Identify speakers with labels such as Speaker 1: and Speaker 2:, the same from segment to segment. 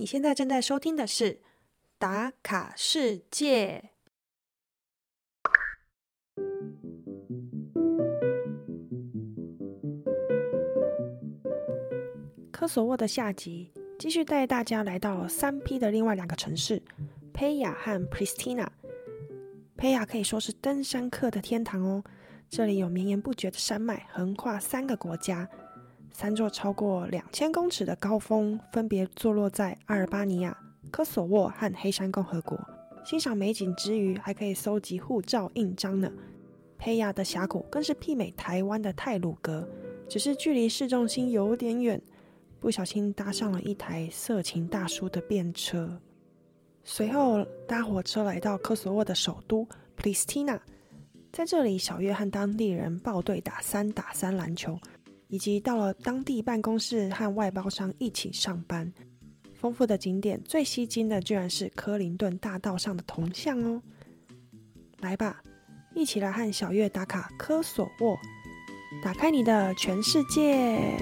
Speaker 1: 你现在正在收听的是《打卡世界》。科索沃的下集继续带大家来到三 P 的另外两个城市佩雅和 Pristina。佩雅可以说是登山客的天堂哦，这里有绵延不绝的山脉，横跨三个国家。三座超过两千公尺的高峰，分别坐落在阿尔巴尼亚、科索沃和黑山共和国。欣赏美景之余，还可以搜集护照印章呢。佩亚的峡谷更是媲美台湾的泰鲁阁，只是距离市中心有点远，不小心搭上了一台色情大叔的便车。随后搭火车来到科索沃的首都普里斯蒂娜，在这里，小月和当地人抱队打三打三篮球。以及到了当地办公室和外包商一起上班，丰富的景点最吸睛的居然是科林顿大道上的铜像哦！来吧，一起来和小月打卡科索沃，打开你的全世界。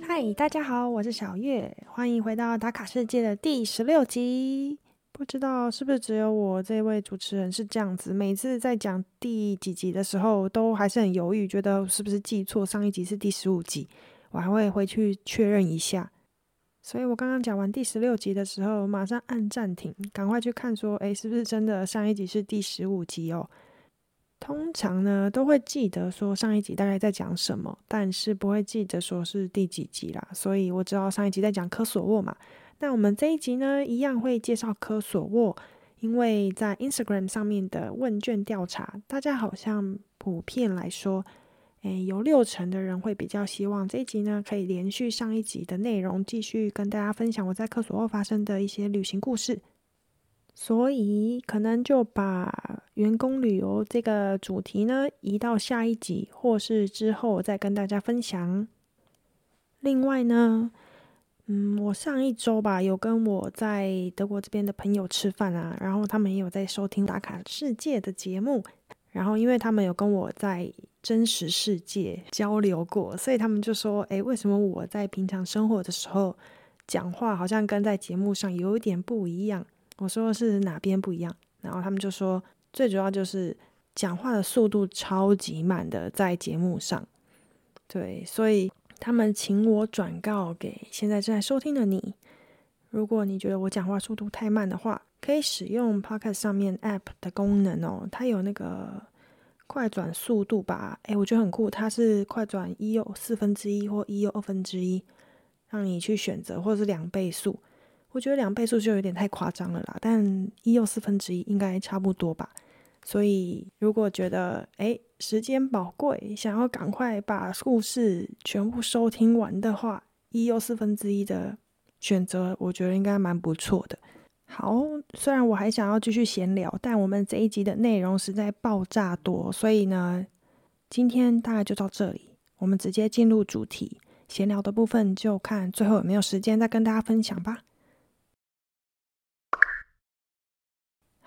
Speaker 1: 嗨，大家好，我是小月，欢迎回到打卡世界的第十六集。不知道是不是只有我这位主持人是这样子，每次在讲第几集的时候，都还是很犹豫，觉得是不是记错，上一集是第十五集，我还会回去确认一下。所以我刚刚讲完第十六集的时候，马上按暂停，赶快去看说，哎，是不是真的上一集是第十五集哦？通常呢，都会记得说上一集大概在讲什么，但是不会记得说是第几集啦。所以我知道上一集在讲科索沃嘛。那我们这一集呢，一样会介绍科索沃，因为在 Instagram 上面的问卷调查，大家好像普遍来说，诶，有六成的人会比较希望这一集呢可以连续上一集的内容，继续跟大家分享我在科索沃发生的一些旅行故事。所以可能就把员工旅游这个主题呢移到下一集，或是之后再跟大家分享。另外呢，嗯，我上一周吧有跟我在德国这边的朋友吃饭啊，然后他们也有在收听打卡世界的节目，然后因为他们有跟我在真实世界交流过，所以他们就说：“诶，为什么我在平常生活的时候讲话好像跟在节目上有一点不一样？”我说是哪边不一样，然后他们就说最主要就是讲话的速度超级慢的，在节目上，对，所以他们请我转告给现在正在收听的你，如果你觉得我讲话速度太慢的话，可以使用 Podcast 上面 App 的功能哦，它有那个快转速度吧，诶，我觉得很酷，它是快转一又四分之一或一又二分之一，让你去选择，或者是两倍速。我觉得两倍速就有点太夸张了啦，但一又四分之一应该差不多吧。所以如果觉得哎时间宝贵，想要赶快把故事全部收听完的话，一又四分之一的选择，我觉得应该蛮不错的。好，虽然我还想要继续闲聊，但我们这一集的内容实在爆炸多，所以呢，今天大概就到这里，我们直接进入主题，闲聊的部分就看最后有没有时间再跟大家分享吧。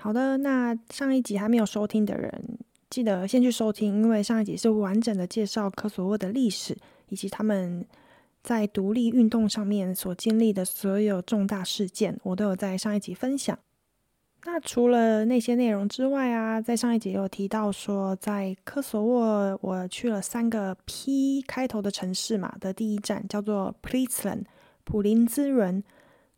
Speaker 1: 好的，那上一集还没有收听的人，记得先去收听，因为上一集是完整的介绍科索沃的历史，以及他们在独立运动上面所经历的所有重大事件，我都有在上一集分享。那除了那些内容之外啊，在上一集有提到说，在科索沃我去了三个 P 开头的城市嘛，的第一站叫做 p r i s l a n 普林兹伦。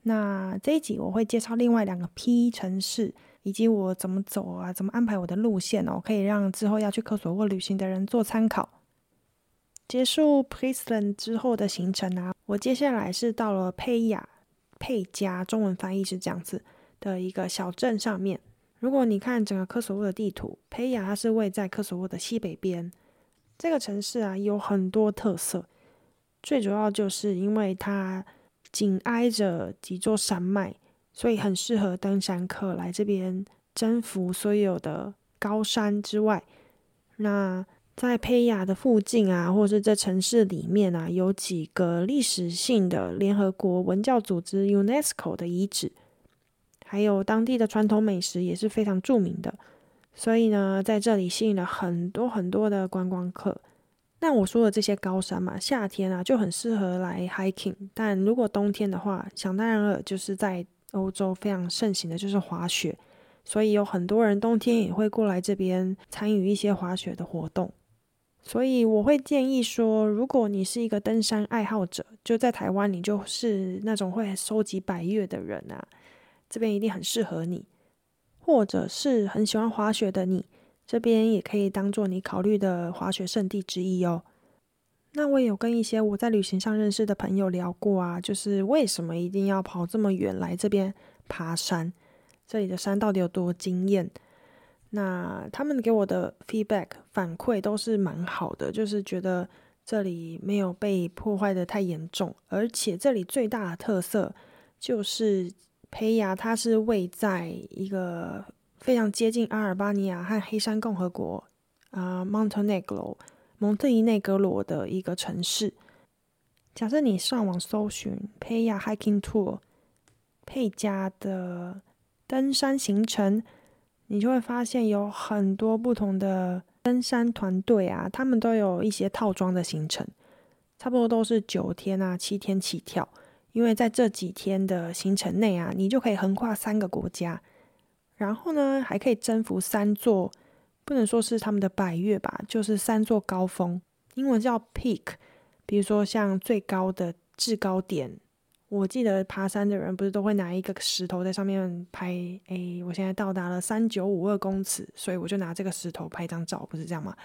Speaker 1: 那这一集我会介绍另外两个 P 城市。以及我怎么走啊，怎么安排我的路线哦，可以让之后要去科索沃旅行的人做参考。结束 p r i s l a n 之后的行程啊，我接下来是到了佩亚佩加，中文翻译是这样子的一个小镇上面。如果你看整个科索沃的地图，佩亚它是位在科索沃的西北边。这个城市啊有很多特色，最主要就是因为它紧挨着几座山脉。所以很适合登山客来这边征服所有的高山之外，那在佩亚的附近啊，或者是这城市里面啊，有几个历史性的联合国文教组织 UNESCO 的遗址，还有当地的传统美食也是非常著名的。所以呢，在这里吸引了很多很多的观光客。那我说的这些高山嘛，夏天啊就很适合来 hiking，但如果冬天的话，想当然了，就是在欧洲非常盛行的就是滑雪，所以有很多人冬天也会过来这边参与一些滑雪的活动。所以我会建议说，如果你是一个登山爱好者，就在台湾，你就是那种会收集百越的人啊，这边一定很适合你。或者是很喜欢滑雪的你。这边也可以当做你考虑的滑雪胜地之一哦。那我有跟一些我在旅行上认识的朋友聊过啊，就是为什么一定要跑这么远来这边爬山？这里的山到底有多惊艳？那他们给我的 feedback 反馈都是蛮好的，就是觉得这里没有被破坏的太严重，而且这里最大的特色就是培雅，它是位在一个。非常接近阿尔巴尼亚和黑山共和国啊，Montenegro 蒙特伊内格罗的一个城市。假设你上网搜寻佩亚 Hiking Tour 佩加的登山行程，你就会发现有很多不同的登山团队啊，他们都有一些套装的行程，差不多都是九天啊、七天起跳。因为在这几天的行程内啊，你就可以横跨三个国家。然后呢，还可以征服三座，不能说是他们的百越吧，就是三座高峰，英文叫 peak。比如说像最高的制高点，我记得爬山的人不是都会拿一个石头在上面拍，诶，我现在到达了三九五二公尺，所以我就拿这个石头拍张照，不是这样吗？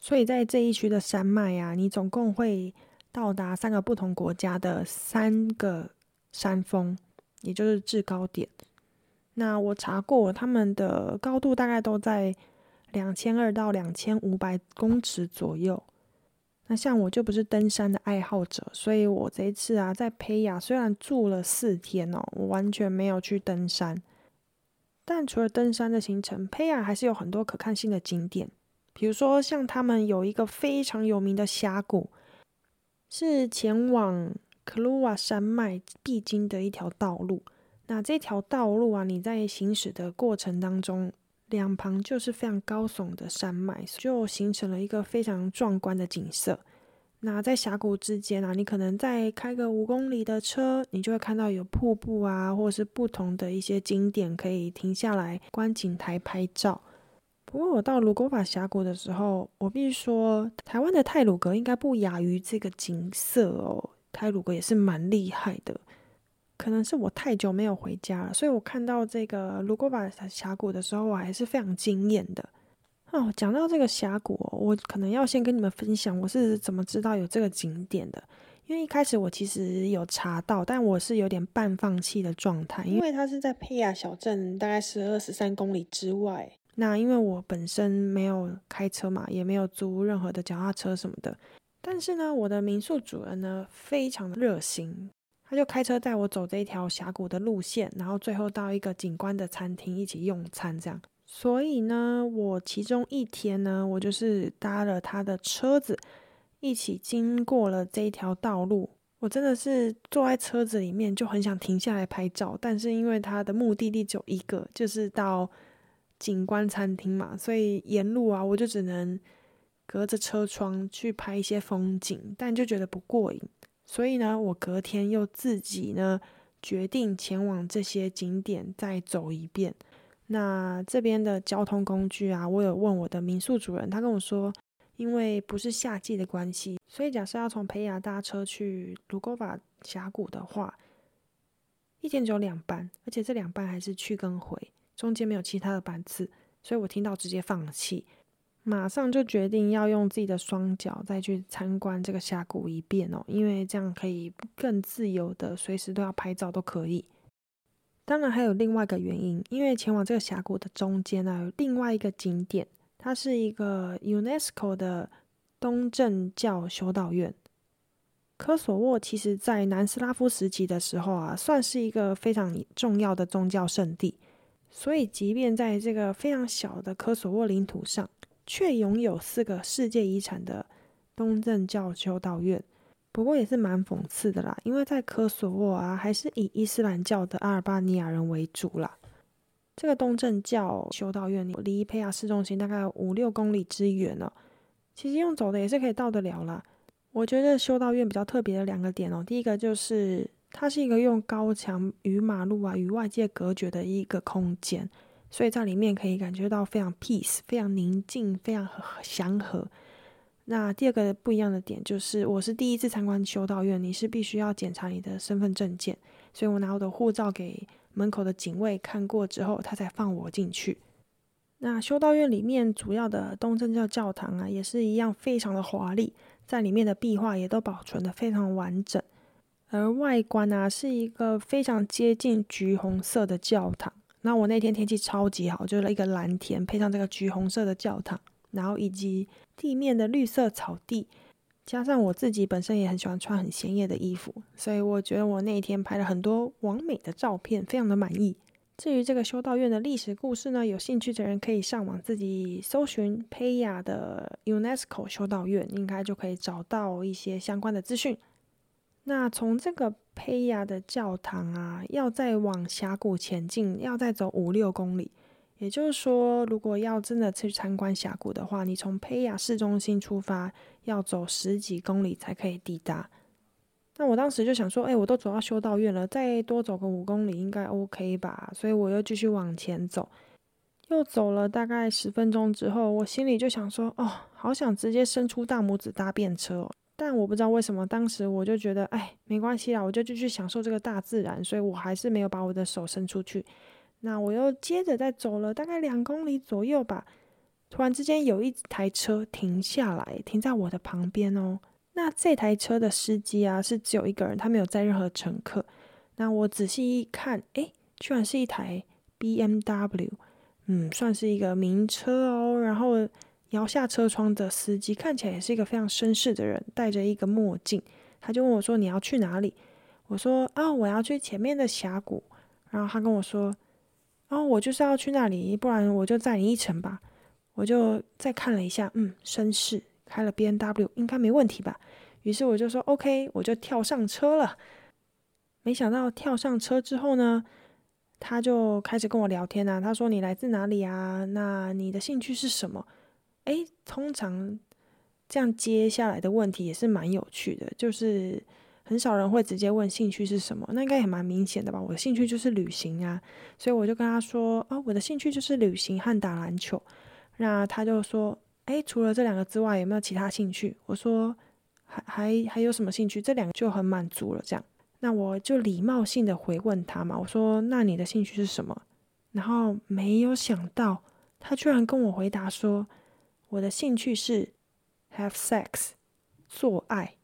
Speaker 1: 所以在这一区的山脉啊，你总共会到达三个不同国家的三个山峰，也就是制高点。那我查过，他们的高度大概都在两千二到两千五百公尺左右。那像我就不是登山的爱好者，所以我这一次啊，在培雅虽然住了四天哦，我完全没有去登山。但除了登山的行程，培雅还是有很多可看性的景点，比如说像他们有一个非常有名的峡谷，是前往克鲁瓦山脉必经的一条道路。那这条道路啊，你在行驶的过程当中，两旁就是非常高耸的山脉，就形成了一个非常壮观的景色。那在峡谷之间啊，你可能再开个五公里的车，你就会看到有瀑布啊，或者是不同的一些景点可以停下来观景台拍照。不过我到卢沟法峡谷的时候，我必须说，台湾的泰鲁阁应该不亚于这个景色哦。泰鲁阁也是蛮厉害的。可能是我太久没有回家了，所以我看到这个卢沟巴峡谷的时候，我还是非常惊艳的。哦，讲到这个峡谷，我可能要先跟你们分享我是怎么知道有这个景点的。因为一开始我其实有查到，但我是有点半放弃的状态，因为它是在佩亚小镇大概十二十三公里之外。那因为我本身没有开车嘛，也没有租任何的脚踏车什么的。但是呢，我的民宿主人呢，非常的热心。他就开车带我走这一条峡谷的路线，然后最后到一个景观的餐厅一起用餐，这样。所以呢，我其中一天呢，我就是搭了他的车子，一起经过了这一条道路。我真的是坐在车子里面就很想停下来拍照，但是因为他的目的地只有一个，就是到景观餐厅嘛，所以沿路啊，我就只能隔着车窗去拍一些风景，但就觉得不过瘾。所以呢，我隔天又自己呢决定前往这些景点再走一遍。那这边的交通工具啊，我有问我的民宿主人，他跟我说，因为不是夏季的关系，所以假设要从培雅搭车去卢沟瓦峡谷的话，一天只有两班，而且这两班还是去跟回，中间没有其他的班次，所以我听到直接放弃。马上就决定要用自己的双脚再去参观这个峡谷一遍哦，因为这样可以更自由的随时都要拍照都可以。当然还有另外一个原因，因为前往这个峡谷的中间呢，有另外一个景点，它是一个 UNESCO 的东正教修道院。科索沃其实在南斯拉夫时期的时候啊，算是一个非常重要的宗教圣地，所以即便在这个非常小的科索沃领土上。却拥有四个世界遗产的东正教修道院，不过也是蛮讽刺的啦，因为在科索沃啊，还是以伊斯兰教的阿尔巴尼亚人为主啦。这个东正教修道院离佩亚市中心大概五六公里之远呢，其实用走的也是可以到得了啦。我觉得修道院比较特别的两个点哦，第一个就是它是一个用高墙与马路啊与外界隔绝的一个空间，所以在里面可以感觉到非常 peace，非常宁静，非常祥和。那第二个不一样的点就是，我是第一次参观修道院，你是必须要检查你的身份证件，所以我拿我的护照给。门口的警卫看过之后，他才放我进去。那修道院里面主要的东正教教堂啊，也是一样非常的华丽，在里面的壁画也都保存的非常完整。而外观啊，是一个非常接近橘红色的教堂。那我那天天气超级好，就是一个蓝天配上这个橘红色的教堂，然后以及地面的绿色草地。加上我自己本身也很喜欢穿很鲜艳的衣服，所以我觉得我那一天拍了很多完美的照片，非常的满意。至于这个修道院的历史故事呢，有兴趣的人可以上网自己搜寻佩亚的 UNESCO 修道院，应该就可以找到一些相关的资讯。那从这个佩亚的教堂啊，要再往峡谷前进，要再走五六公里。也就是说，如果要真的去参观峡谷的话，你从佩亚市中心出发，要走十几公里才可以抵达。那我当时就想说，哎，我都走到修道院了，再多走个五公里应该 OK 吧？所以我又继续往前走，又走了大概十分钟之后，我心里就想说，哦，好想直接伸出大拇指搭便车。但我不知道为什么，当时我就觉得，哎，没关系啦，我就继续享受这个大自然，所以我还是没有把我的手伸出去。那我又接着再走了大概两公里左右吧，突然之间有一台车停下来，停在我的旁边哦。那这台车的司机啊是只有一个人，他没有载任何乘客。那我仔细一看，诶，居然是一台 B M W，嗯，算是一个名车哦。然后摇下车窗的司机看起来也是一个非常绅士的人，戴着一个墨镜。他就问我说：“你要去哪里？”我说：“啊，我要去前面的峡谷。”然后他跟我说。然后我就是要去那里，不然我就载你一程吧。我就再看了一下，嗯，绅士开了 B N W 应该没问题吧。于是我就说 OK，我就跳上车了。没想到跳上车之后呢，他就开始跟我聊天啊。他说：“你来自哪里啊？那你的兴趣是什么？”诶，通常这样接下来的问题也是蛮有趣的，就是。很少人会直接问兴趣是什么，那应该也蛮明显的吧？我的兴趣就是旅行啊，所以我就跟他说：“哦，我的兴趣就是旅行和打篮球。”那他就说：“哎，除了这两个之外，有没有其他兴趣？”我说：“还还还有什么兴趣？这两个就很满足了。”这样，那我就礼貌性的回问他嘛，我说：“那你的兴趣是什么？”然后没有想到，他居然跟我回答说：“我的兴趣是 have sex，做爱。”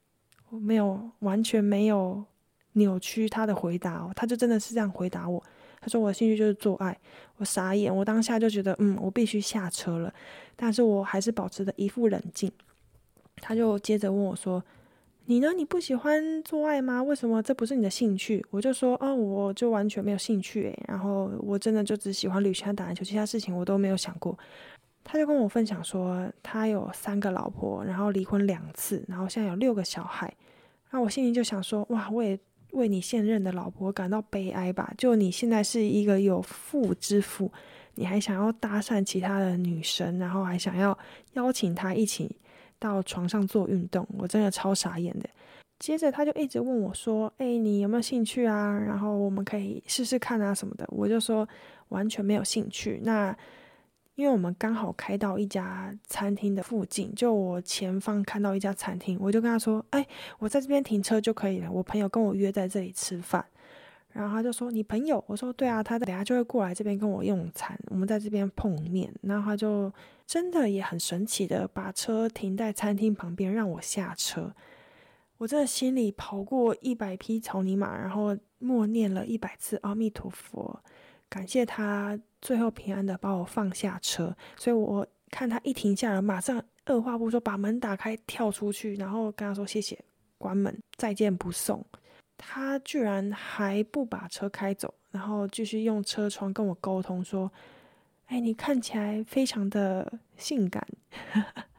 Speaker 1: 我没有完全没有扭曲他的回答哦，他就真的是这样回答我。他说我的兴趣就是做爱，我傻眼，我当下就觉得嗯，我必须下车了，但是我还是保持着一副冷静。他就接着问我说：“你呢？你不喜欢做爱吗？为什么这不是你的兴趣？”我就说：“哦，我就完全没有兴趣诶，然后我真的就只喜欢旅行打篮球，其他事情我都没有想过。”他就跟我分享说，他有三个老婆，然后离婚两次，然后现在有六个小孩。那我心里就想说，哇，我也为你现任的老婆感到悲哀吧。就你现在是一个有妇之夫，你还想要搭讪其他的女生，然后还想要邀请她一起到床上做运动，我真的超傻眼的。接着他就一直问我说，哎，你有没有兴趣啊？然后我们可以试试看啊什么的。我就说完全没有兴趣。那。因为我们刚好开到一家餐厅的附近，就我前方看到一家餐厅，我就跟他说：“哎，我在这边停车就可以了。”我朋友跟我约在这里吃饭，然后他就说：“你朋友？”我说：“对啊，他等下就会过来这边跟我用餐，我们在这边碰面。”然后他就真的也很神奇的把车停在餐厅旁边，让我下车。我真的心里跑过一百匹草泥马，然后默念了一百次阿弥陀佛。感谢他最后平安的把我放下车，所以我看他一停下来，马上二话不说把门打开跳出去，然后跟他说谢谢，关门再见不送。他居然还不把车开走，然后继续用车窗跟我沟通说：“哎，你看起来非常的性感。”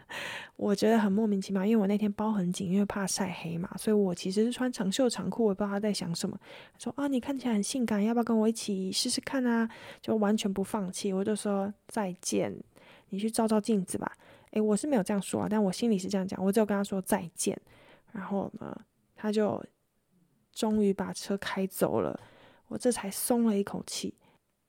Speaker 1: 我觉得很莫名其妙，因为我那天包很紧，因为怕晒黑嘛，所以我其实是穿长袖长裤，我不知道他在想什么。说啊，你看起来很性感，要不要跟我一起试试看啊？就完全不放弃，我就说再见，你去照照镜子吧。诶，我是没有这样说啊，但我心里是这样讲，我只有跟他说再见，然后呢，他就终于把车开走了，我这才松了一口气。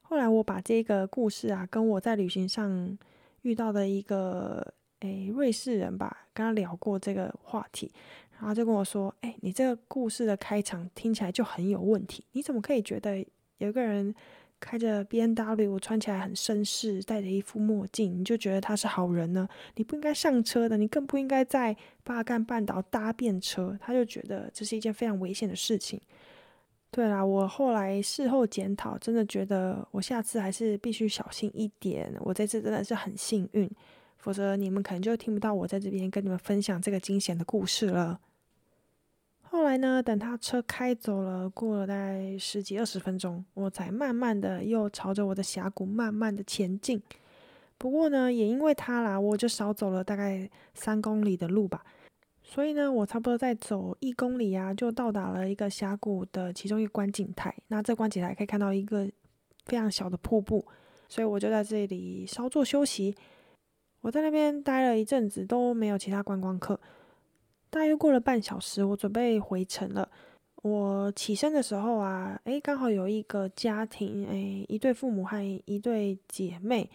Speaker 1: 后来我把这个故事啊，跟我在旅行上遇到的一个诶瑞士人吧，跟他聊过这个话题，然后就跟我说：“诶，你这个故事的开场听起来就很有问题，你怎么可以觉得有个人开着 B N W，穿起来很绅士，戴着一副墨镜，你就觉得他是好人呢？你不应该上车的，你更不应该在巴干半岛搭便车。”他就觉得这是一件非常危险的事情。对啦，我后来事后检讨，真的觉得我下次还是必须小心一点。我这次真的是很幸运，否则你们可能就听不到我在这边跟你们分享这个惊险的故事了。后来呢，等他车开走了，过了大概十几二十分钟，我才慢慢的又朝着我的峡谷慢慢的前进。不过呢，也因为他啦，我就少走了大概三公里的路吧。所以呢，我差不多再走一公里啊，就到达了一个峡谷的其中一个观景台。那这观景台可以看到一个非常小的瀑布，所以我就在这里稍作休息。我在那边待了一阵子，都没有其他观光客。大约过了半小时，我准备回城了。我起身的时候啊，诶，刚好有一个家庭，诶，一对父母和一对姐妹。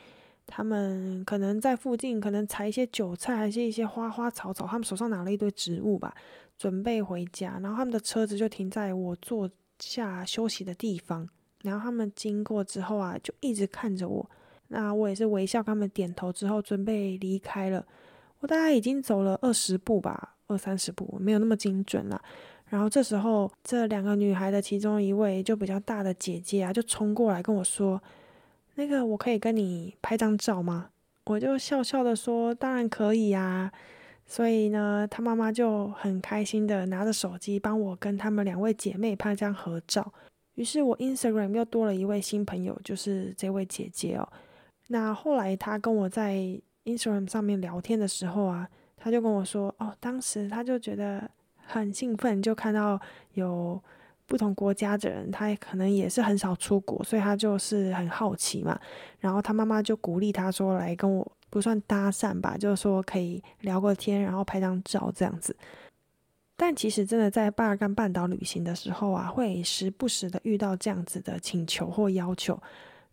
Speaker 1: 他们可能在附近，可能采一些韭菜，还是一些花花草草。他们手上拿了一堆植物吧，准备回家。然后他们的车子就停在我坐下休息的地方。然后他们经过之后啊，就一直看着我。那我也是微笑他们点头之后，准备离开了。我大概已经走了二十步吧，二三十步，没有那么精准了。然后这时候，这两个女孩的其中一位就比较大的姐姐啊，就冲过来跟我说。那个，我可以跟你拍张照吗？我就笑笑的说：“当然可以呀。”所以呢，她妈妈就很开心的拿着手机帮我跟他们两位姐妹拍张合照。于是我 Instagram 又多了一位新朋友，就是这位姐姐哦。那后来他跟我在 Instagram 上面聊天的时候啊，他就跟我说：“哦，当时他就觉得很兴奋，就看到有。”不同国家的人，他可能也是很少出国，所以他就是很好奇嘛。然后他妈妈就鼓励他说：“来跟我不算搭讪吧，就是说可以聊个天，然后拍张照这样子。”但其实真的在巴尔干半岛旅行的时候啊，会时不时的遇到这样子的请求或要求，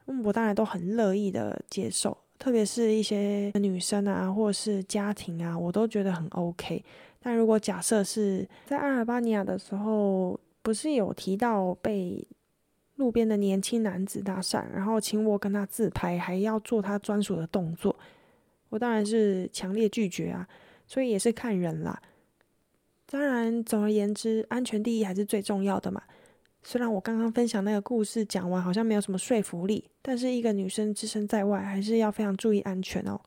Speaker 1: 嗯我当然都很乐意的接受。特别是一些女生啊，或者是家庭啊，我都觉得很 OK。但如果假设是在阿尔巴尼亚的时候，不是有提到被路边的年轻男子搭讪，然后请我跟他自拍，还要做他专属的动作，我当然是强烈拒绝啊。所以也是看人啦。当然，总而言之，安全第一还是最重要的嘛。虽然我刚刚分享那个故事讲完，好像没有什么说服力，但是一个女生置身在外，还是要非常注意安全哦。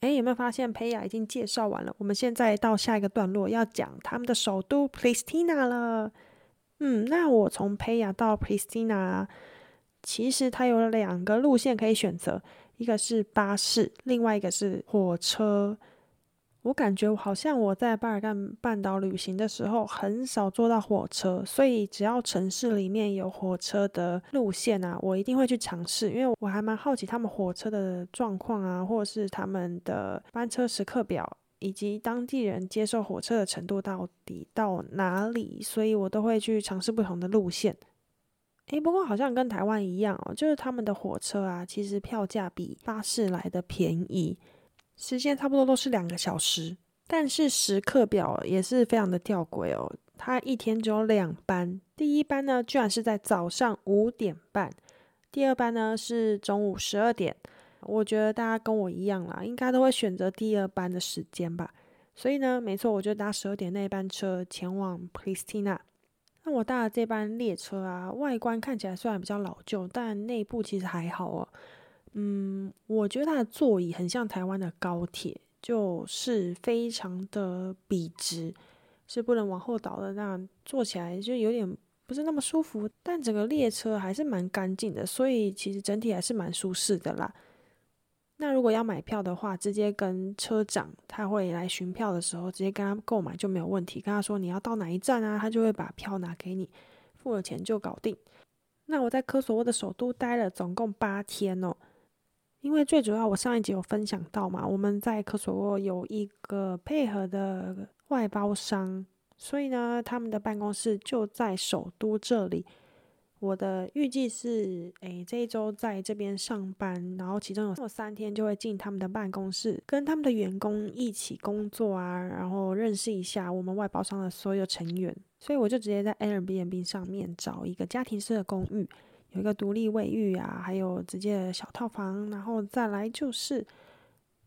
Speaker 1: 哎，有没有发现佩雅已经介绍完了？我们现在到下一个段落，要讲他们的首都 Pristina 了。嗯，那我从佩雅到 Pristina，其实它有两个路线可以选择，一个是巴士，另外一个是火车。我感觉好像我在巴尔干半岛旅行的时候很少坐到火车，所以只要城市里面有火车的路线啊，我一定会去尝试，因为我还蛮好奇他们火车的状况啊，或者是他们的班车时刻表，以及当地人接受火车的程度到底到哪里，所以我都会去尝试不同的路线。诶，不过好像跟台湾一样哦，就是他们的火车啊，其实票价比巴士来的便宜。时间差不多都是两个小时，但是时刻表也是非常的吊诡哦。它一天只有两班，第一班呢居然是在早上五点半，第二班呢是中午十二点。我觉得大家跟我一样啦，应该都会选择第二班的时间吧。所以呢，没错，我就搭十二点那班车前往 Pristina。那我搭的这班列车啊，外观看起来虽然比较老旧，但内部其实还好哦。嗯，我觉得它的座椅很像台湾的高铁，就是非常的笔直，是不能往后倒的，那样坐起来就有点不是那么舒服。但整个列车还是蛮干净的，所以其实整体还是蛮舒适的啦。那如果要买票的话，直接跟车长他会来寻票的时候，直接跟他购买就没有问题。跟他说你要到哪一站啊，他就会把票拿给你，付了钱就搞定。那我在科索沃的首都待了总共八天哦，因为最主要我上一集有分享到嘛，我们在科索沃有一个配合的外包商，所以呢，他们的办公室就在首都这里。我的预计是，诶，这一周在这边上班，然后其中有三天就会进他们的办公室，跟他们的员工一起工作啊，然后认识一下我们外包商的所有成员。所以我就直接在 Airbnb 上面找一个家庭式的公寓，有一个独立卫浴啊，还有直接的小套房，然后再来就是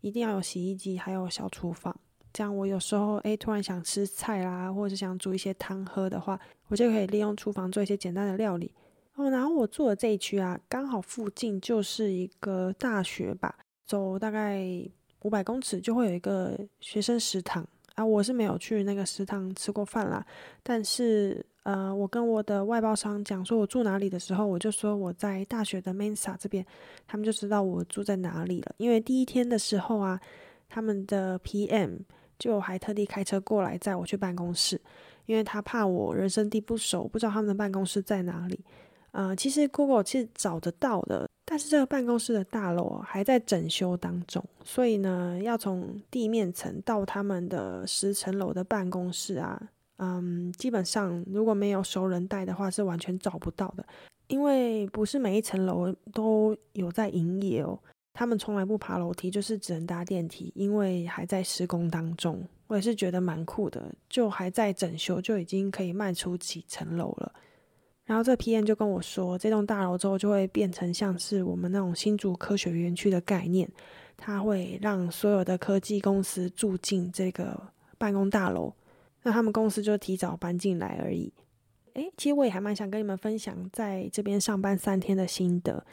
Speaker 1: 一定要有洗衣机，还有小厨房。这样我有时候诶突然想吃菜啦，或者是想煮一些汤喝的话，我就可以利用厨房做一些简单的料理。哦，然后我住的这一区啊，刚好附近就是一个大学吧，走大概五百公尺就会有一个学生食堂啊。我是没有去那个食堂吃过饭啦，但是呃，我跟我的外包商讲说我住哪里的时候，我就说我在大学的 Mensa 这边，他们就知道我住在哪里了。因为第一天的时候啊，他们的 PM 就还特地开车过来载我去办公室，因为他怕我人生地不熟，不知道他们的办公室在哪里。呃，其实 Google 是找得到的，但是这个办公室的大楼还在整修当中，所以呢，要从地面层到他们的十层楼的办公室啊，嗯，基本上如果没有熟人带的话，是完全找不到的，因为不是每一层楼都有在营业哦，他们从来不爬楼梯，就是只能搭电梯，因为还在施工当中。我也是觉得蛮酷的，就还在整修，就已经可以迈出几层楼了。然后这 PM 就跟我说，这栋大楼之后就会变成像是我们那种新竹科学园区的概念，它会让所有的科技公司住进这个办公大楼，那他们公司就提早搬进来而已。诶，其实我也还蛮想跟你们分享在这边上班三天的心得。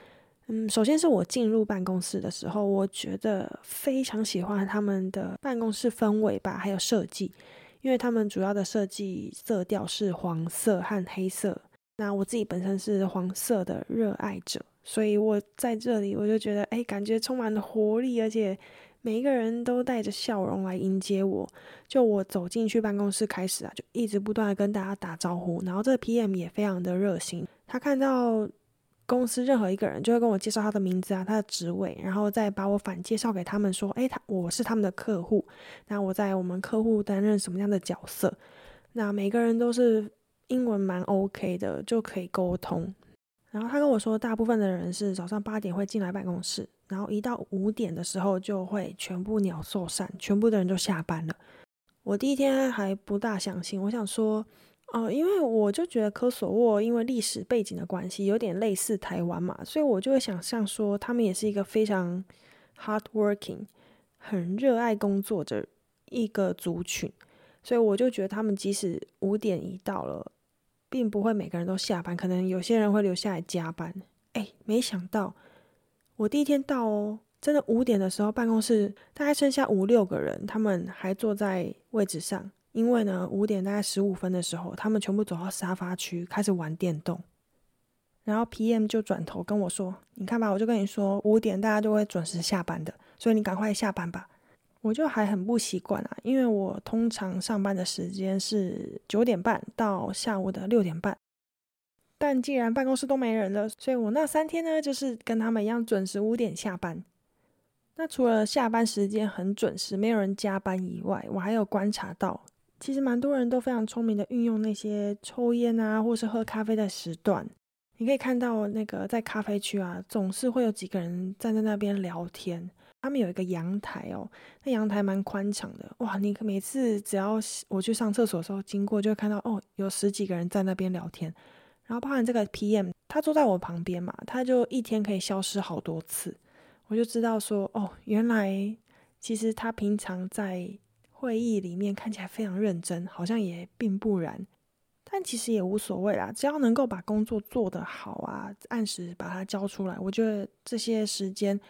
Speaker 1: 嗯，首先是我进入办公室的时候，我觉得非常喜欢他们的办公室氛围吧，还有设计，因为他们主要的设计色调是黄色和黑色。那我自己本身是黄色的热爱者，所以我在这里我就觉得，哎，感觉充满了活力，而且每一个人都带着笑容来迎接我。就我走进去办公室开始啊，就一直不断的跟大家打招呼，然后这个 PM 也非常的热心，他看到公司任何一个人就会跟我介绍他的名字啊，他的职位，然后再把我反介绍给他们说，哎，他我是他们的客户，那我在我们客户担任什么样的角色？那每个人都是。英文蛮 OK 的，就可以沟通。然后他跟我说，大部分的人是早上八点会进来办公室，然后一到五点的时候就会全部鸟兽散，全部的人都下班了。我第一天还不大相信，我想说，哦，因为我就觉得科索沃因为历史背景的关系，有点类似台湾嘛，所以我就会想象说，他们也是一个非常 hard working、很热爱工作的一个族群，所以我就觉得他们即使五点一到了。并不会每个人都下班，可能有些人会留下来加班。哎，没想到我第一天到哦，真的五点的时候，办公室大概剩下五六个人，他们还坐在位置上。因为呢，五点大概十五分的时候，他们全部走到沙发区开始玩电动。然后 PM 就转头跟我说：“你看吧，我就跟你说，五点大家就会准时下班的，所以你赶快下班吧。”我就还很不习惯啊，因为我通常上班的时间是九点半到下午的六点半，但既然办公室都没人了，所以我那三天呢，就是跟他们一样准时五点下班。那除了下班时间很准时，没有人加班以外，我还有观察到，其实蛮多人都非常聪明的运用那些抽烟啊，或是喝咖啡的时段。你可以看到那个在咖啡区啊，总是会有几个人站在那边聊天。他们有一个阳台哦，那阳台蛮宽敞的哇！你每次只要我去上厕所的时候经过，就会看到哦，有十几个人在那边聊天。然后包含这个 PM，他坐在我旁边嘛，他就一天可以消失好多次，我就知道说哦，原来其实他平常在会议里面看起来非常认真，好像也并不然。但其实也无所谓啦，只要能够把工作做得好啊，按时把它交出来，我觉得这些时间。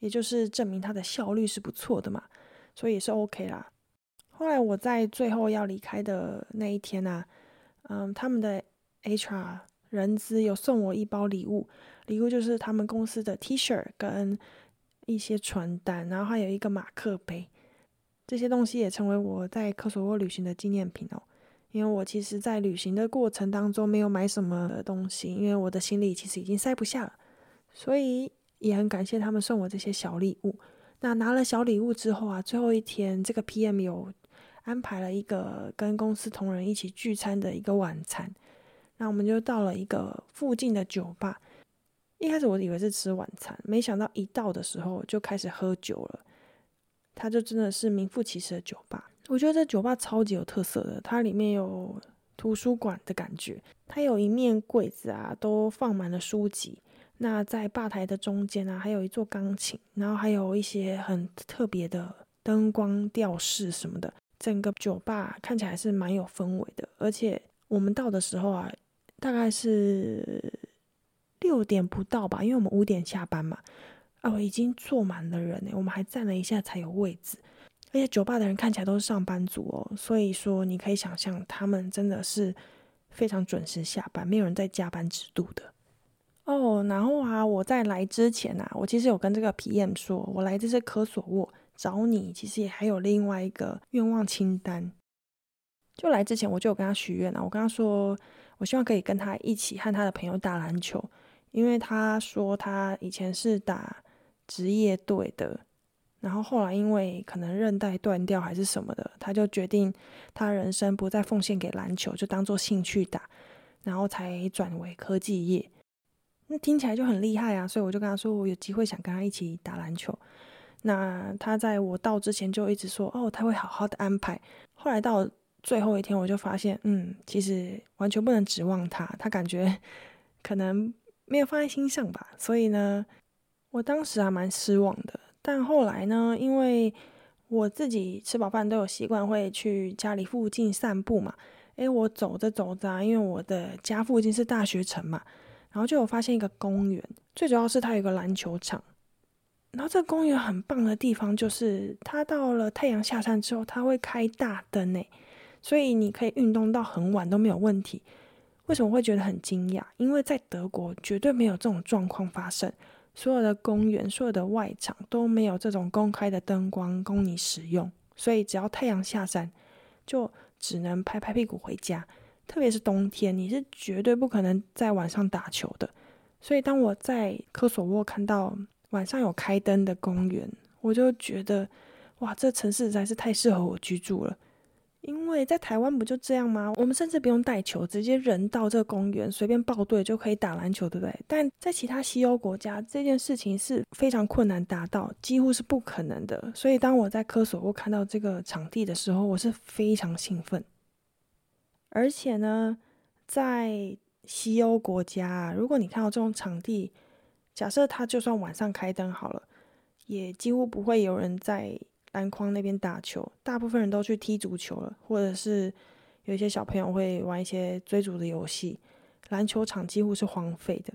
Speaker 1: 也就是证明他的效率是不错的嘛，所以也是 OK 啦。后来我在最后要离开的那一天呢，嗯，他们的 HR 人资有送我一包礼物，礼物就是他们公司的 T 恤跟一些传单，然后还有一个马克杯，这些东西也成为我在科索沃旅行的纪念品哦。因为我其实，在旅行的过程当中没有买什么东西，因为我的行李其实已经塞不下了，所以也很感谢他们送我这些小礼物。那拿了小礼物之后啊，最后一天，这个 PM 有安排了一个跟公司同仁一起聚餐的一个晚餐。那我们就到了一个附近的酒吧。一开始我以为是吃晚餐，没想到一到的时候就开始喝酒了。它就真的是名副其实的酒吧。我觉得这酒吧超级有特色的，它里面有图书馆的感觉，它有一面柜子啊，都放满了书籍。那在吧台的中间啊，还有一座钢琴，然后还有一些很特别的灯光吊饰什么的。整个酒吧看起来是蛮有氛围的，而且我们到的时候啊，大概是六点不到吧，因为我们五点下班嘛。哦，已经坐满了人呢，我们还站了一下才有位置。而且酒吧的人看起来都是上班族哦，所以说你可以想象他们真的是非常准时下班，没有人在加班制度的。哦，然后啊，我在来之前啊，我其实有跟这个 PM 说，我来这是科索沃找你，其实也还有另外一个愿望清单。就来之前我就有跟他许愿了，我跟他说，我希望可以跟他一起和他的朋友打篮球，因为他说他以前是打职业队的，然后后来因为可能韧带断掉还是什么的，他就决定他人生不再奉献给篮球，就当做兴趣打，然后才转为科技业。那听起来就很厉害啊，所以我就跟他说，我有机会想跟他一起打篮球。那他在我到之前就一直说，哦，他会好好的安排。后来到最后一天，我就发现，嗯，其实完全不能指望他，他感觉 可能没有放在心上吧。所以呢，我当时还蛮失望的。但后来呢，因为我自己吃饱饭都有习惯会去家里附近散步嘛，诶，我走着走着，因为我的家附近是大学城嘛。然后就有发现一个公园，最主要是它有个篮球场。然后这个公园很棒的地方就是，它到了太阳下山之后，它会开大灯诶，所以你可以运动到很晚都没有问题。为什么会觉得很惊讶？因为在德国绝对没有这种状况发生，所有的公园、所有的外场都没有这种公开的灯光供你使用，所以只要太阳下山，就只能拍拍屁股回家。特别是冬天，你是绝对不可能在晚上打球的。所以，当我在科索沃看到晚上有开灯的公园，我就觉得，哇，这城市实在是太适合我居住了。因为在台湾不就这样吗？我们甚至不用带球，直接人到这个公园随便报队就可以打篮球，对不对？但在其他西欧国家，这件事情是非常困难达到，几乎是不可能的。所以，当我在科索沃看到这个场地的时候，我是非常兴奋。而且呢，在西欧国家，如果你看到这种场地，假设它就算晚上开灯好了，也几乎不会有人在篮筐那边打球，大部分人都去踢足球了，或者是有一些小朋友会玩一些追逐的游戏，篮球场几乎是荒废的。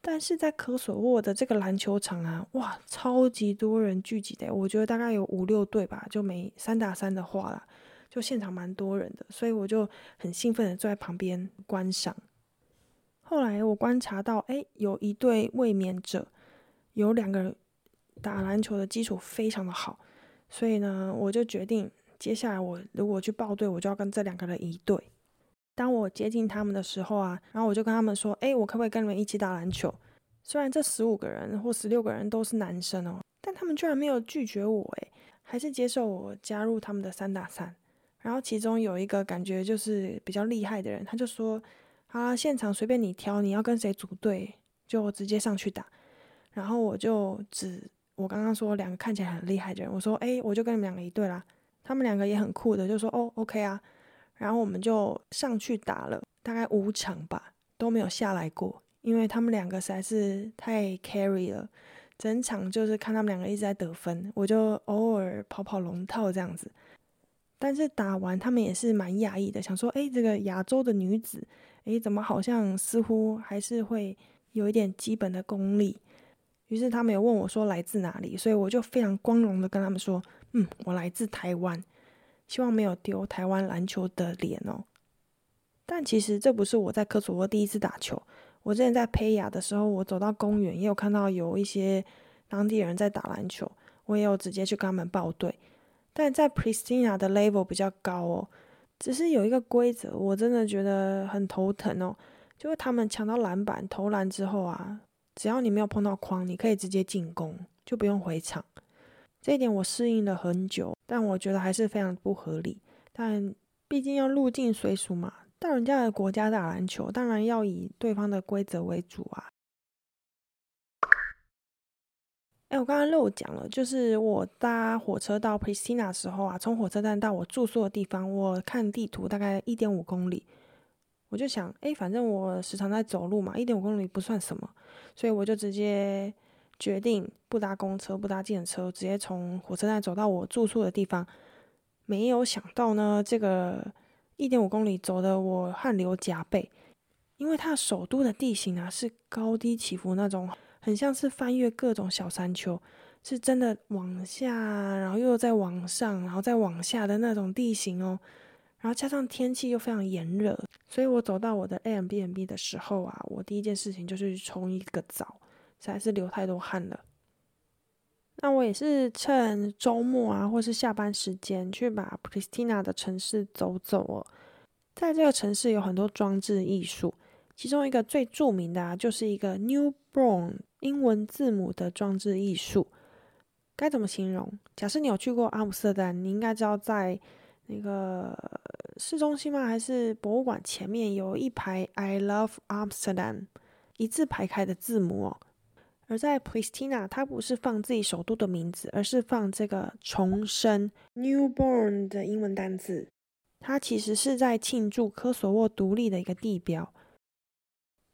Speaker 1: 但是在科索沃的这个篮球场啊，哇，超级多人聚集的，我觉得大概有五六队吧，就每三打三的话啦。就现场蛮多人的，所以我就很兴奋的坐在旁边观赏。后来我观察到，哎，有一对卫冕者，有两个人打篮球的基础非常的好，所以呢，我就决定接下来我如果去报队，我就要跟这两个人一队。当我接近他们的时候啊，然后我就跟他们说，哎，我可不可以跟你们一起打篮球？虽然这十五个人或十六个人都是男生哦，但他们居然没有拒绝我，哎，还是接受我加入他们的三打三。然后其中有一个感觉就是比较厉害的人，他就说：“啊，现场随便你挑，你要跟谁组队就直接上去打。”然后我就只我刚刚说两个看起来很厉害的人，我说：“哎，我就跟你们两个一队啦。”他们两个也很酷的，就说：“哦，OK 啊。”然后我们就上去打了，大概五场吧，都没有下来过，因为他们两个实在是太 carry 了，整场就是看他们两个一直在得分，我就偶尔跑跑龙套这样子。但是打完，他们也是蛮讶异的，想说：“哎，这个亚洲的女子，哎，怎么好像似乎还是会有一点基本的功力？”于是他们有问我说：“来自哪里？”所以我就非常光荣的跟他们说：“嗯，我来自台湾，希望没有丢台湾篮球的脸哦。”但其实这不是我在科索沃第一次打球。我之前在佩雅的时候，我走到公园也有看到有一些当地人在打篮球，我也有直接去跟他们报队。但在 Pristina 的 level 比较高哦，只是有一个规则，我真的觉得很头疼哦，就是他们抢到篮板投篮之后啊，只要你没有碰到框，你可以直接进攻，就不用回场。这一点我适应了很久，但我觉得还是非常不合理。但毕竟要入境随俗嘛，到人家的国家打篮球，当然要以对方的规则为主啊。哎，我刚刚漏讲了，就是我搭火车到 Pristina 时候啊，从火车站到我住宿的地方，我看地图大概一点五公里，我就想，哎，反正我时常在走路嘛，一点五公里不算什么，所以我就直接决定不搭公车，不搭电车，直接从火车站走到我住宿的地方。没有想到呢，这个一点五公里走的我汗流浃背，因为它首都的地形啊是高低起伏那种。很像是翻越各种小山丘，是真的往下，然后又再往上，然后再往下的那种地形哦。然后加上天气又非常炎热，所以我走到我的 A M B N B 的时候啊，我第一件事情就是冲一个澡，实在是流太多汗了。那我也是趁周末啊，或是下班时间去把 Pristina 的城市走走哦。在这个城市有很多装置艺术。其中一个最著名的啊，就是一个 Newborn 英文字母的装置艺术。该怎么形容？假设你有去过阿姆斯特丹，你应该知道在那个市中心吗？还是博物馆前面有一排 I love Amsterdam 一字排开的字母哦。而在 Pristina，它不是放自己首都的名字，而是放这个重生 Newborn 的英文单字。它其实是在庆祝科索沃独立的一个地标。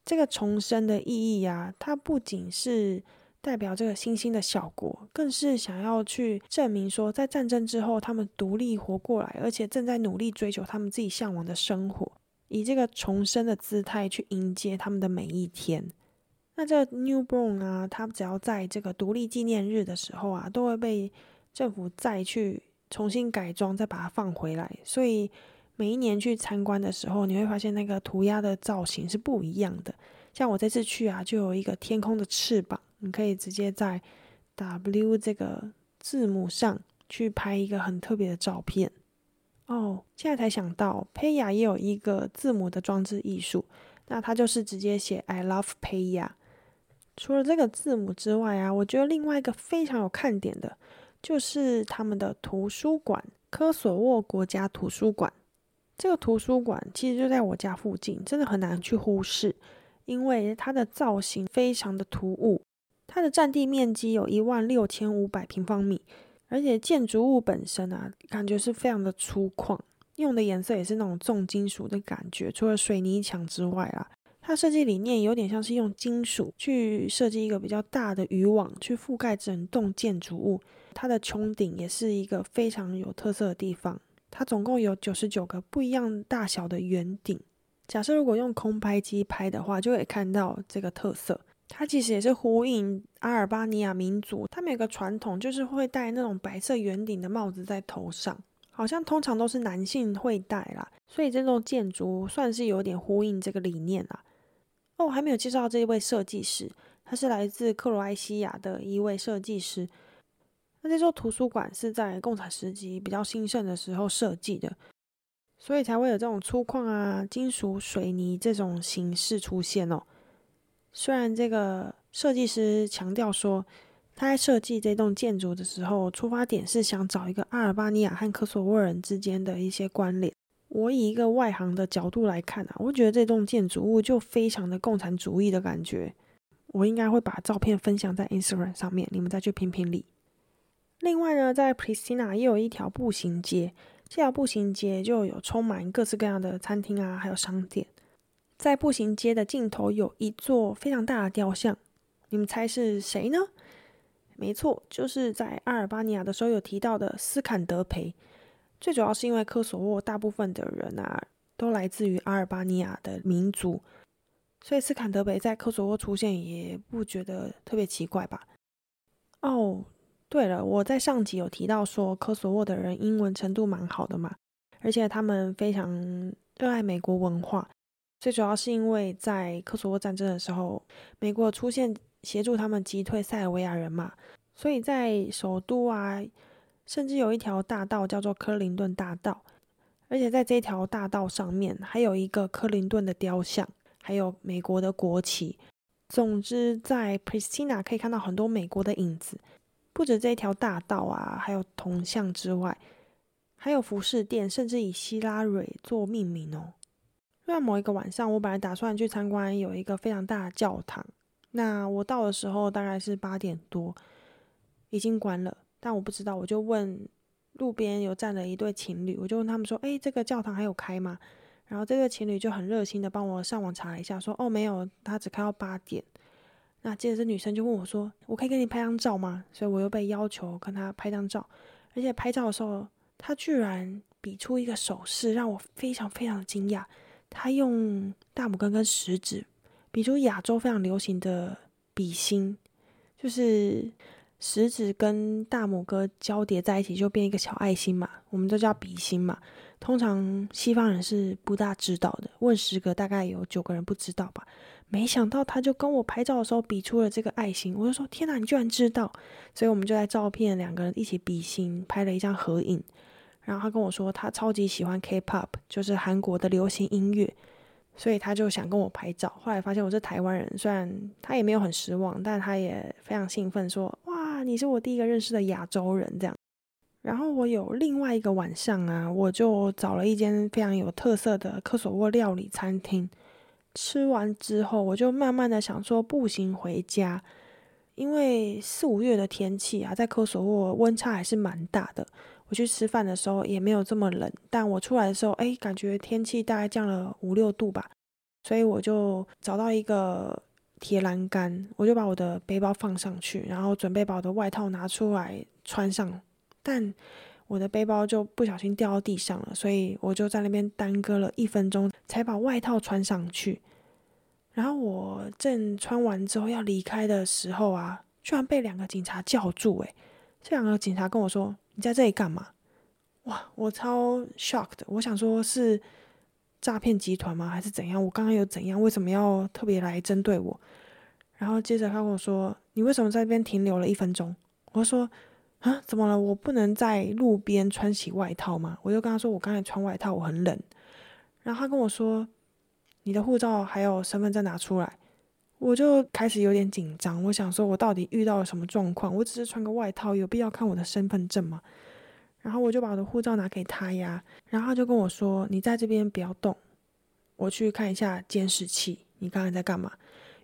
Speaker 1: 这个重生的意义呀，它不仅是代表这个新兴的小国，更是想要去证明说，在战争之后，他们独立活过来，而且正在努力追求他们自己向往的生活，以这个重生的姿态去迎接他们的每一天。那这 newborn 啊，它只要在这个独立纪念日的时候啊，都会被政府再去重新改装，再把它放回来，所以。每一年去参观的时候，你会发现那个涂鸦的造型是不一样的。像我这次去啊，就有一个天空的翅膀，你可以直接在 W 这个字母上去拍一个很特别的照片。哦，现在才想到，佩雅也有一个字母的装置艺术，那它就是直接写 I love Paya”。除了这个字母之外啊，我觉得另外一个非常有看点的，就是他们的图书馆——科索沃国家图书馆。这个图书馆其实就在我家附近，真的很难去忽视，因为它的造型非常的突兀。它的占地面积有一万六千五百平方米，而且建筑物本身啊，感觉是非常的粗犷，用的颜色也是那种重金属的感觉。除了水泥墙之外啊，它设计理念有点像是用金属去设计一个比较大的渔网，去覆盖整栋建筑物。它的穹顶也是一个非常有特色的地方。它总共有九十九个不一样大小的圆顶。假设如果用空拍机拍的话，就可以看到这个特色。它其实也是呼应阿尔巴尼亚民族，他们有个传统，就是会戴那种白色圆顶的帽子在头上，好像通常都是男性会戴啦。所以这栋建筑算是有点呼应这个理念啦。哦，还没有介绍这一位设计师，他是来自克罗埃西亚的一位设计师。那这座图书馆是在共产时期比较兴盛的时候设计的，所以才会有这种粗犷啊、金属、水泥这种形式出现哦。虽然这个设计师强调说，他在设计这栋建筑的时候，出发点是想找一个阿尔巴尼亚和科索沃人之间的一些关联。我以一个外行的角度来看啊，我觉得这栋建筑物就非常的共产主义的感觉。我应该会把照片分享在 Instagram 上面，你们再去评评理。另外呢，在 Pristina 也有一条步行街，这条步行街就有充满各式各样的餐厅啊，还有商店。在步行街的尽头有一座非常大的雕像，你们猜是谁呢？没错，就是在阿尔巴尼亚的时候有提到的斯坎德培。最主要是因为科索沃大部分的人啊，都来自于阿尔巴尼亚的民族，所以斯坎德培在科索沃出现也不觉得特别奇怪吧？哦。对了，我在上集有提到说，科索沃的人英文程度蛮好的嘛，而且他们非常热爱美国文化。最主要是因为在科索沃战争的时候，美国出现协助他们击退塞尔维亚人嘛，所以在首都啊，甚至有一条大道叫做科林顿大道，而且在这条大道上面还有一个克林顿的雕像，还有美国的国旗。总之，在 Pristina 可以看到很多美国的影子，不止这条大道啊，还有铜像之外，还有服饰店，甚至以希拉蕊做命名哦。在某一个晚上，我本来打算去参观有一个非常大的教堂。那我到的时候大概是八点多，已经关了，但我不知道，我就问路边有站了一对情侣，我就问他们说：“哎，这个教堂还有开吗？”然后这对情侣就很热心的帮我上网查了一下，说：“哦，没有，他只开到八点。”那接着这女生就问我说：“我可以跟你拍张照吗？”所以我又被要求跟他拍张照，而且拍照的时候，他居然比出一个手势，让我非常非常的惊讶。他用大拇哥跟食指。比出亚洲非常流行的比心，就是食指跟大拇哥交叠在一起就变一个小爱心嘛，我们都叫比心嘛。通常西方人是不大知道的，问十个大概有九个人不知道吧。没想到他就跟我拍照的时候比出了这个爱心，我就说天哪，你居然知道！所以我们就在照片两个人一起比心，拍了一张合影。然后他跟我说他超级喜欢 K-pop，就是韩国的流行音乐。所以他就想跟我拍照，后来发现我是台湾人，虽然他也没有很失望，但他也非常兴奋，说：“哇，你是我第一个认识的亚洲人。”这样。然后我有另外一个晚上啊，我就找了一间非常有特色的科索沃料理餐厅，吃完之后，我就慢慢的想说步行回家，因为四五月的天气啊，在科索沃温差还是蛮大的。我去吃饭的时候也没有这么冷，但我出来的时候，哎，感觉天气大概降了五六度吧，所以我就找到一个铁栏杆，我就把我的背包放上去，然后准备把我的外套拿出来穿上，但我的背包就不小心掉到地上了，所以我就在那边耽搁了一分钟才把外套穿上去。然后我正穿完之后要离开的时候啊，居然被两个警察叫住，诶，这两个警察跟我说。你在这里干嘛？哇，我超 shocked。我想说，是诈骗集团吗？还是怎样？我刚刚有怎样？为什么要特别来针对我？然后接着他跟我说：“你为什么在这边停留了一分钟？”我说：“啊，怎么了？我不能在路边穿起外套吗？”我就跟他说：“我刚才穿外套，我很冷。”然后他跟我说：“你的护照还有身份证拿出来。”我就开始有点紧张，我想说，我到底遇到了什么状况？我只是穿个外套，有必要看我的身份证吗？然后我就把我的护照拿给他呀，然后他就跟我说：“你在这边不要动，我去看一下监视器，你刚才在干嘛？”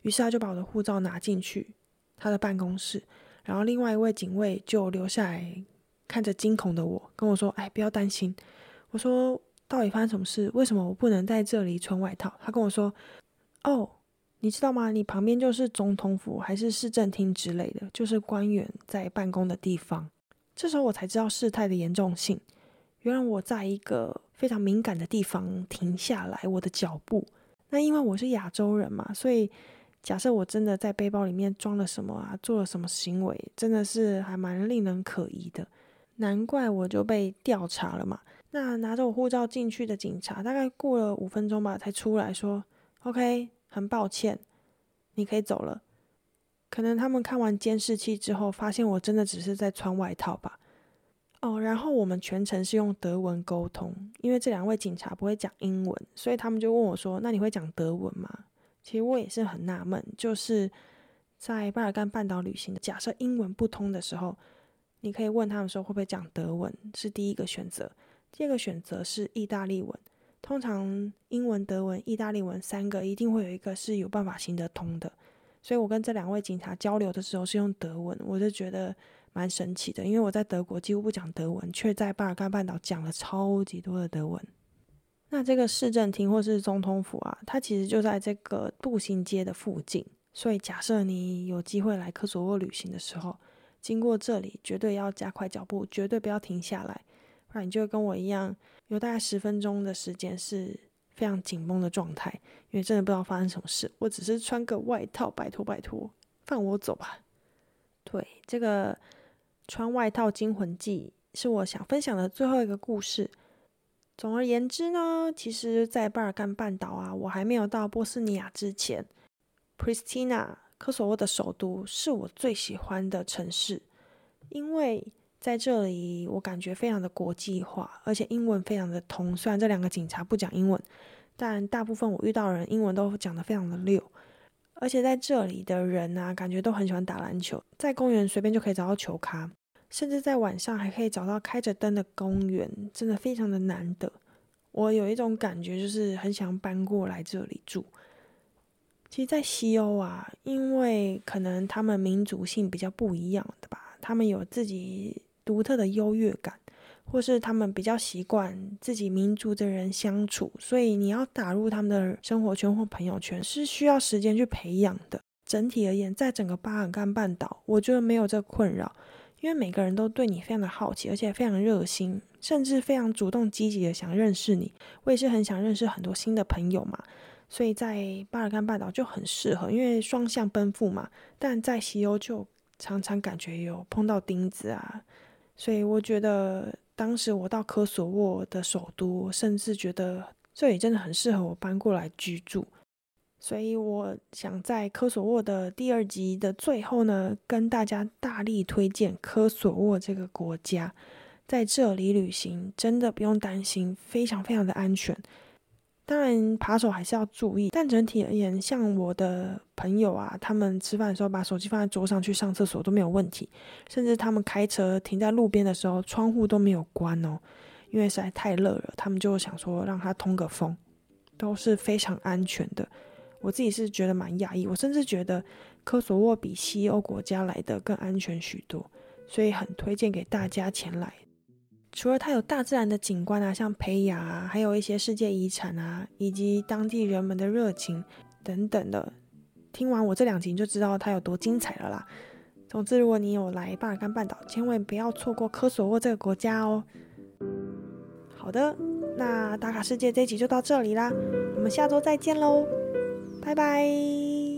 Speaker 1: 于是他就把我的护照拿进去他的办公室，然后另外一位警卫就留下来看着惊恐的我，跟我说：“哎，不要担心。”我说：“到底发生什么事？为什么我不能在这里穿外套？”他跟我说：“哦。”你知道吗？你旁边就是总统府还是市政厅之类的，就是官员在办公的地方。这时候我才知道事态的严重性。原来我在一个非常敏感的地方停下来我的脚步。那因为我是亚洲人嘛，所以假设我真的在背包里面装了什么啊，做了什么行为，真的是还蛮令人可疑的。难怪我就被调查了嘛。那拿着我护照进去的警察，大概过了五分钟吧，才出来说：“OK。”很抱歉，你可以走了。可能他们看完监视器之后，发现我真的只是在穿外套吧。哦，然后我们全程是用德文沟通，因为这两位警察不会讲英文，所以他们就问我说：“那你会讲德文吗？”其实我也是很纳闷，就是在巴尔干半岛旅行，假设英文不通的时候，你可以问他们说会不会讲德文，是第一个选择。第二个选择是意大利文。通常英文、德文、意大利文三个一定会有一个是有办法行得通的，所以我跟这两位警察交流的时候是用德文，我就觉得蛮神奇的，因为我在德国几乎不讲德文，却在巴尔干半岛讲了超级多的德文。那这个市政厅或是总统府啊，它其实就在这个步行街的附近，所以假设你有机会来科索沃旅行的时候，经过这里绝对要加快脚步，绝对不要停下来。不然你就跟我一样，有大概十分钟的时间是非常紧绷的状态，因为真的不知道发生什么事。我只是穿个外套，拜托拜托，放我走吧。对，这个穿外套惊魂记是我想分享的最后一个故事。总而言之呢，其实，在巴尔干半岛啊，我还没有到波斯尼亚之前，Pristina。科索沃的首都是我最喜欢的城市，因为在这里我感觉非常的国际化，而且英文非常的通。虽然这两个警察不讲英文，但大部分我遇到的人英文都讲得非常的溜。而且在这里的人啊，感觉都很喜欢打篮球，在公园随便就可以找到球咖，甚至在晚上还可以找到开着灯的公园，真的非常的难得。我有一种感觉，就是很想搬过来这里住。其实，在西欧啊，因为可能他们民族性比较不一样的吧，他们有自己独特的优越感，或是他们比较习惯自己民族的人相处，所以你要打入他们的生活圈或朋友圈是需要时间去培养的。整体而言，在整个巴尔干半岛，我觉得没有这困扰，因为每个人都对你非常的好奇，而且非常热心，甚至非常主动积极的想认识你。我也是很想认识很多新的朋友嘛。所以在巴尔干半岛就很适合，因为双向奔赴嘛。但在西欧就常常感觉有碰到钉子啊。所以我觉得当时我到科索沃的首都，甚至觉得这里真的很适合我搬过来居住。所以我想在科索沃的第二集的最后呢，跟大家大力推荐科索沃这个国家，在这里旅行真的不用担心，非常非常的安全。当然，扒手还是要注意，但整体而言，像我的朋友啊，他们吃饭的时候把手机放在桌上去上厕所都没有问题，甚至他们开车停在路边的时候，窗户都没有关哦，因为实在太热了，他们就想说让他通个风，都是非常安全的。我自己是觉得蛮讶异，我甚至觉得科索沃比西欧国家来的更安全许多，所以很推荐给大家前来。除了它有大自然的景观啊，像培雅啊，还有一些世界遗产啊，以及当地人们的热情等等的。听完我这两集就知道它有多精彩了啦。总之，如果你有来巴尔干半岛，千万不要错过科索沃这个国家哦。好的，那打卡世界这一集就到这里啦，我们下周再见喽，拜拜。